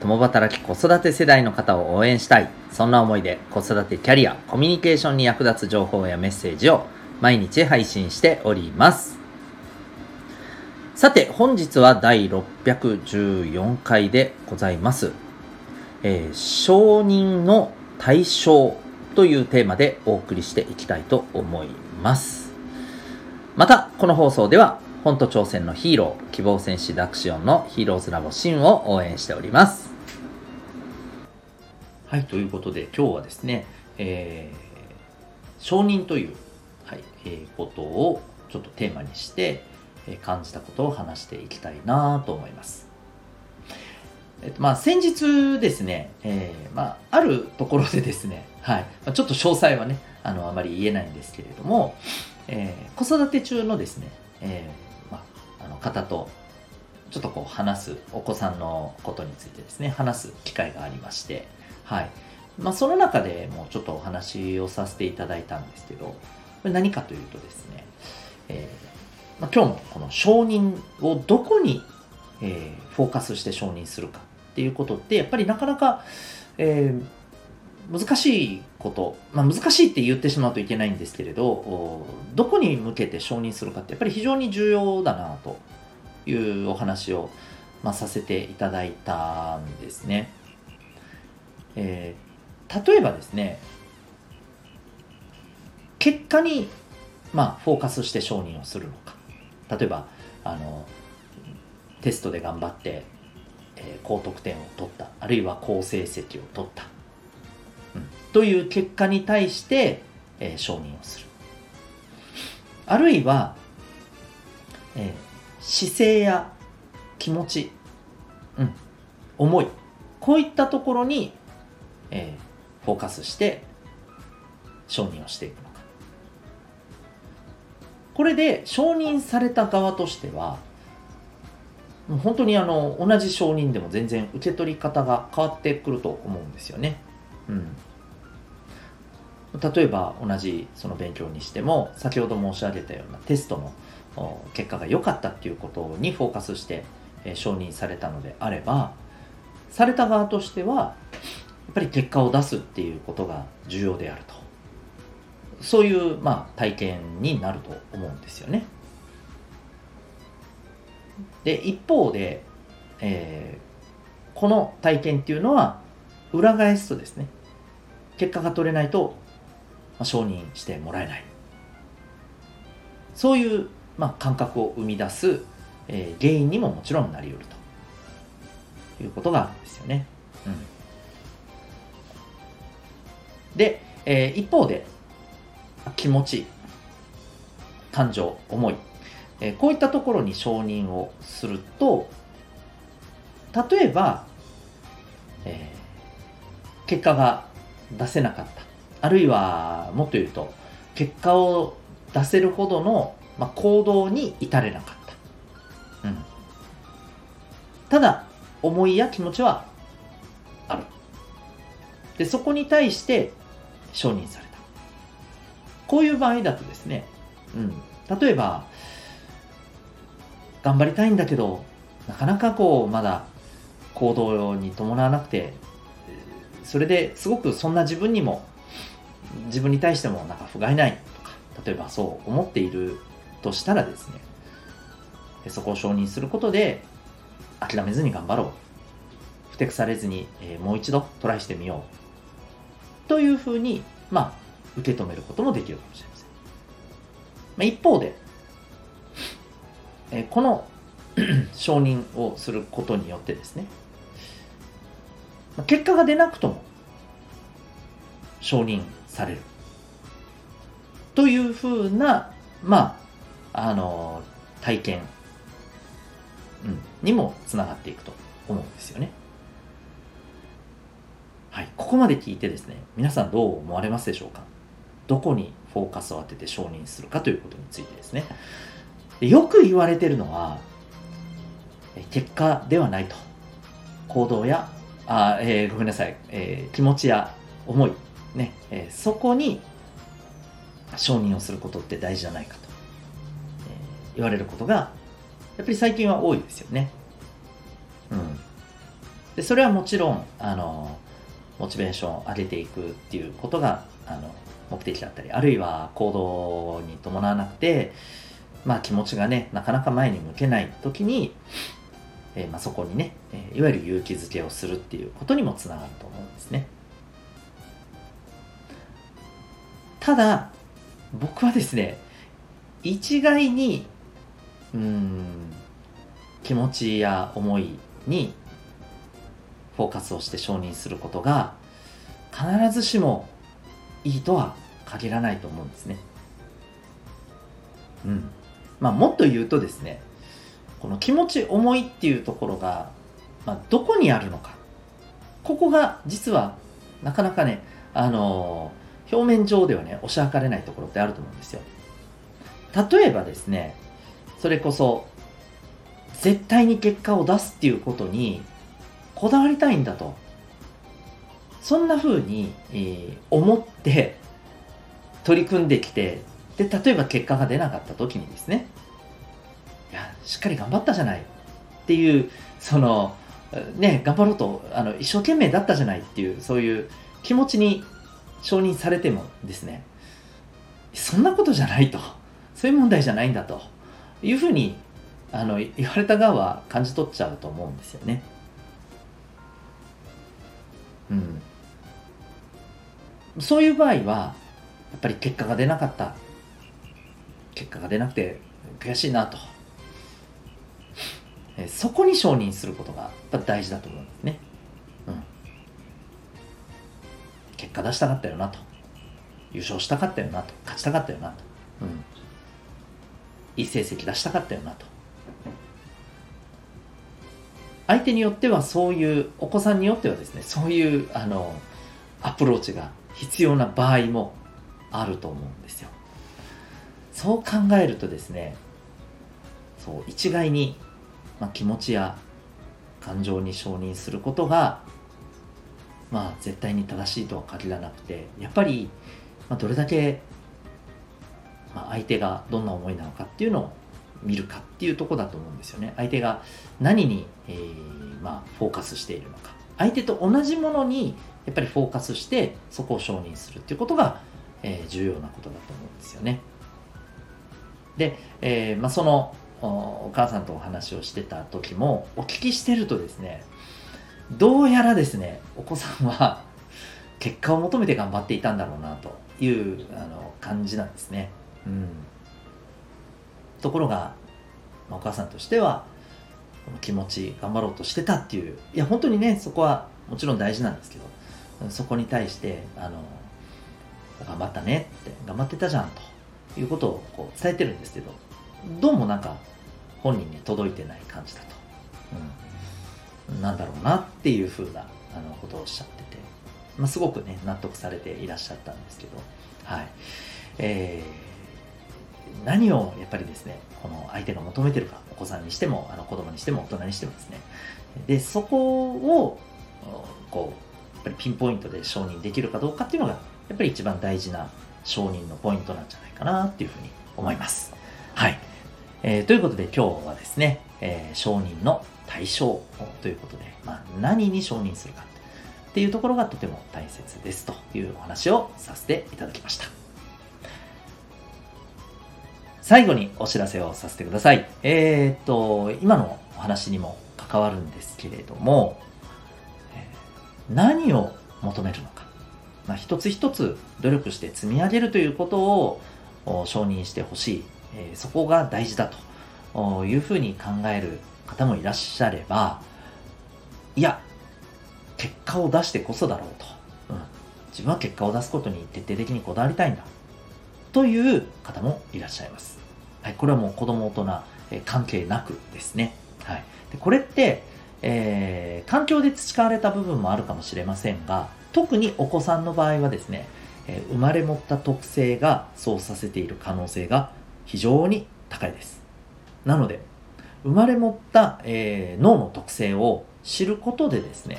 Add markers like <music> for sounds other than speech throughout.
共働き子育て世代の方を応援したい。そんな思いで子育てキャリア、コミュニケーションに役立つ情報やメッセージを毎日配信しております。さて、本日は第614回でございます。えー承認の対象というテーマでお送りしていきたいと思います。また、この放送では、本と挑戦のヒーロー、希望戦士ダクシオンのヒーローズラボシンを応援しております。はい、ということで今日はですね、えー承認という、はいえーことをちょっとテーマにして、えー感じたことを話していきたいなと思います。えっと、まあ先日ですね、えーまあ、あるところでですね、はいまあ、ちょっと詳細はねあのあまり言えないんですけれども、えー子育て中のですね、えー、方とちょっとこう話すお子さんのことについてですね話す機会がありまして、はい。まあ、その中でもうちょっとお話をさせていただいたんですけどこれ何かというとですね、えーまあ、今日のこの承認をどこに、えーフォーカスして承認するかっていうことってやっぱりなかなか、えー難しいこと、まあ、難しいって言ってしまうといけないんですけれどどこに向けて承認するかってやっぱり非常に重要だなというお話を、まあ、させていただいたんですね。えー例えばですね結果に、まあ、フォーカスして承認をするのか。例えばあのテストで頑張って、えー高得点を取った。あるいは好成績を取った、という結果に対して、えー承認をする。あるいは、えー姿勢や気持ち、うん、思いこういったところに、えーフォーカスして承認をしていくのか。これで承認された側としてはもう本当にあの同じ承認でも全然受け取り方が変わってくると思うんですよね。うん、例えば同じその勉強にしても先ほど申し上げたようなテストの結果が良かったっていうことにフォーカスして、承認されたのであればされた側としてはやっぱり結果を出すっていうことが重要であるとそういう、まあ、体験になると思うんですよね。で一方で、えーこの体験っていうのは裏返すとですね結果が取れないと、あ承認してもらえない。そういう、まあ、感覚を生み出す、えー原因にももちろんなり得ると。いうことがあるんですよね。うん、で、えー一方で気持ち感情思い、えーこういったところに承認をすると例えば、えー結果が出せなかった。あるいはもっと言うと結果を出せるほどの、まあ、行動に至れなかった、うん、ただ思いや気持ちはある。でそこに対して承認された。こういう場合だとですね、うん、例えば頑張りたいんだけどなかなかこうまだ行動に伴わなくてそれですごくそんな自分にも自分に対してもなんか不甲斐ない。とか例えばそう思っているとしたらですね。そこを承認することで諦めずに頑張ろう。ふてくされずに、えーもう一度トライしてみよう。というふうにまあ受け止めることもできるかもしれません、まあ、一方で、えーこの <clears throat> 承認をすることによってですね。まあ結果が出なくとも承認される。というふうなまああの体験、うん、にもつながっていくと思うんですよね。はい、ここまで聞いてですね皆さんどう思われますでしょうか？どこにフォーカスを当てて承認するかということについてですね。よく言われてるのは結果ではないと。行動やあ、えー、ごめんなさい、えー、気持ちや思い、ねえー、そこに承認をすることって大事じゃないかと、え言われることがやっぱり最近は多いですよね。うん、でそれはもちろんあのモチベーションを上げていくっていうことがあの目的だったりあるいは行動に伴わなくて、まあ、気持ちがねなかなか前に向けない時に、えー、まあ、そこにね、えいわゆる勇気づけをするっていうことにもつながると思うんですね。ただ僕はですね一概にうん気持ちや思いにフォーカスをして承認することが必ずしもいいとは限らないと思うんですね。うん。まあもっと言うとですね、この気持ち重いっていうところが、まあ、どこにあるのか。ここが実はなかなかね、あのー、表面上ではね、押し量れないところってあると思うんですよ。例えばですね、それこそ、絶対に結果を出すっていうことにこだわりたいんだと。そんな風に、えー、思って取り組んできて、で、例えば結果が出なかった時にですね、いや、しっかり頑張ったじゃないっていう、その、ね、頑張ろうと、あの、一生懸命だったじゃないっていう、そういう気持ちに承認されてもですね、そんなことじゃないと。そういう問題じゃないんだと。いうふうにあの言われた側は感じ取っちゃうと思うんですよね。うん、そういう場合はやっぱり結果が出なかった。結果が出なくて悔しいなと。そこに承認することが大事だと思うんですね、結果出したかったよなと。優勝したかったよなと。勝ちたかったよなと、うん、いい成績出したかったよなと。相手によってはそういうお子さんによってはですねそういうあのアプローチが必要な場合もあると思うんですよ。そう考えるとですねそう一概に、まあ、気持ちや感情に承認することがまあ絶対に正しいとは限らなくてやっぱり、まあ、どれだけ、まあ、相手がどんな思いなのかっていうのを見るかっていうとこだと思うんですよね。相手が何に、えー、まあ、フォーカスしているのか。相手と同じものにやっぱりフォーカスしてそこを承認するっていうことが、えー、重要なことだと思うんですよね。で、えー、まあ、そのお母さんとお話をしてた時もお聞きしてるとですねどうやらですねお子さんは結果を求めて頑張っていたんだろうなというあの感じなんですね。うん。ところが、まあ、お母さんとしてはこの気持ち頑張ろうとしてたっていういや本当にねそこはもちろん大事なんですけどそこに対してあの頑張ったねって頑張ってたじゃんということをこう伝えてるんですけどどうもなんか本人に届いてない感じだと、うん、なんだろうなっていうふうなあのことをおっしゃってて、まあ、すごくね納得されていらっしゃったんですけどはいえー何をやっぱりですね、この相手が求めてるか、お子さんにしても、あの子供にしても、大人にしてもですね。で、そこを、こう、やっぱりピンポイントで承認できるかどうかっていうのが、やっぱり一番大事な承認のポイントなんじゃないかなっていうふうに思います。はい。えー、ということで今日はですね、えー、承認の対象ということで、まあ、何に承認するかっていうところがとても大切ですというお話をさせていただきました。最後にお知らせをさせてください。えー、っと、今のお話にも関わるんですけれども、何を求めるのか。まあ、一つ一つ努力して積み上げるということを承認してほしい、え、そこが大事だというふうに考える方もいらっしゃれば、いや、結果を出してこそだろうと。うん、自分は結果を出すことに徹底的にこだわりたいんだ。という方もいらっしゃいます。はい、これはもう子供大人、え関係なくですね。はい、でこれって、えー、環境で培われた部分もあるかもしれませんが、特にお子さんの場合はですね、えー生まれ持った特性がそうさせている可能性が非常に高いですなので生まれ持った、えー脳の特性を知ることでですね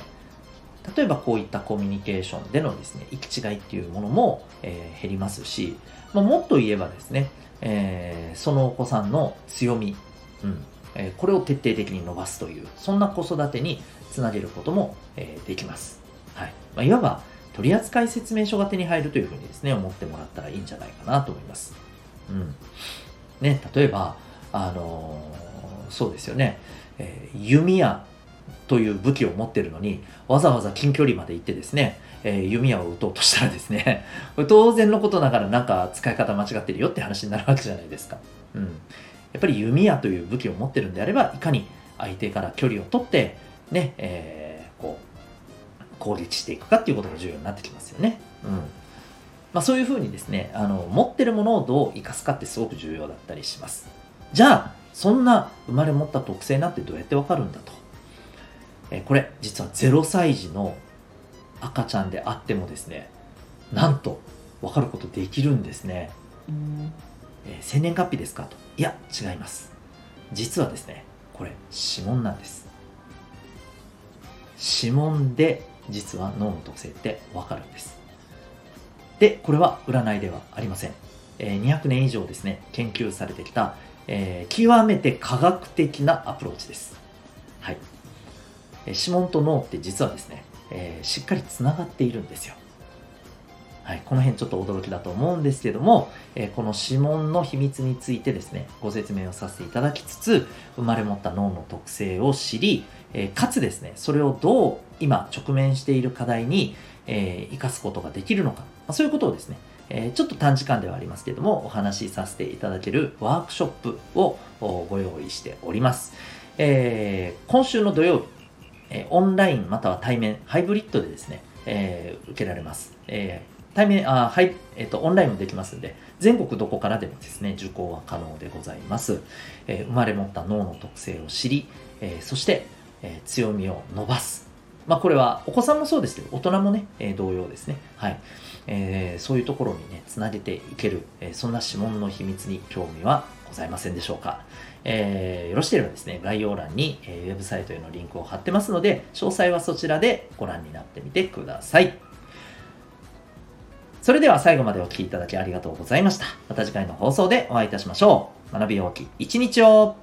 例えばこういったコミュニケーションでのですね行き違いっていうものも、えー減りますし、まあ、もっと言えばですね、えーそのお子さんの強み、うんえこれを徹底的に伸ばすというそんな子育てにつなげることも、えできます、はい。まあ、いわば取扱説明書が手に入るというふうにですね思ってもらったらいいんじゃないかなと思います、うん。ね、例えばあのそうですよね、えー弓矢という武器を持ってるのにわざわざ近距離まで行ってですね、えー弓矢を撃とうとしたらですね <laughs> 当然のことながらなんか使い方間違ってるよって話になるわけじゃないですか、うん、やっぱり弓矢という武器を持ってるんであればいかに相手から距離を取ってね、えーこう攻撃していくかっていうことが重要になってきますよね、うん。まあ、そういうふうにですねあの持ってるものをどう生かすかってすごく重要だったりします。じゃあそんな生まれ持った特性なんてどうやってわかるんだと。えーこれ実は0歳児の赤ちゃんであってもですねなんと分かることできるんですね、えー生年月日ですかと。いや違います。実はですねこれ指紋なんです。指紋で実は脳の特性って分かるんです。でこれは占いではありません、えー200年以上ですね研究されてきた、えー極めて科学的なアプローチです。はい。え指紋と脳って実はですね、えーしっかりつながっているんですよ。はい、この辺ちょっと驚きだと思うんですけども、えーこの指紋の秘密についてですね、ご説明をさせていただきつつ、生まれ持った脳の特性を知り、えーかつですね、それをどう今直面している課題に、えー生かすことができるのか、まあそういうことをですね、えちょっと短時間ではありますけども、お話しさせていただけるワークショップをご用意しております。えー今週の土曜日、えオンラインまたは対面、ハイブリッドでですね、えー受けられます。えー対面、あはい、えっ、と、オンラインもできますんで、全国どこからでもですね、受講は可能でございます。え生まれ持った脳の特性を知り、えそして、え強みを伸ばす。まあ、これはお子さんもそうですけど、大人もね、え同様ですね。はい。えーそういうところにね、つなげていける、えーそんな指紋の秘密に興味はございませんでしょうか。えーよろしければですね、概要欄に、えーウェブサイトへのリンクを貼ってますので、詳細はそちらでご覧になってみてください。それでは最後までお聴きいただきありがとうございました。また次回の放送でお会いいたしましょう。学び大きい一日を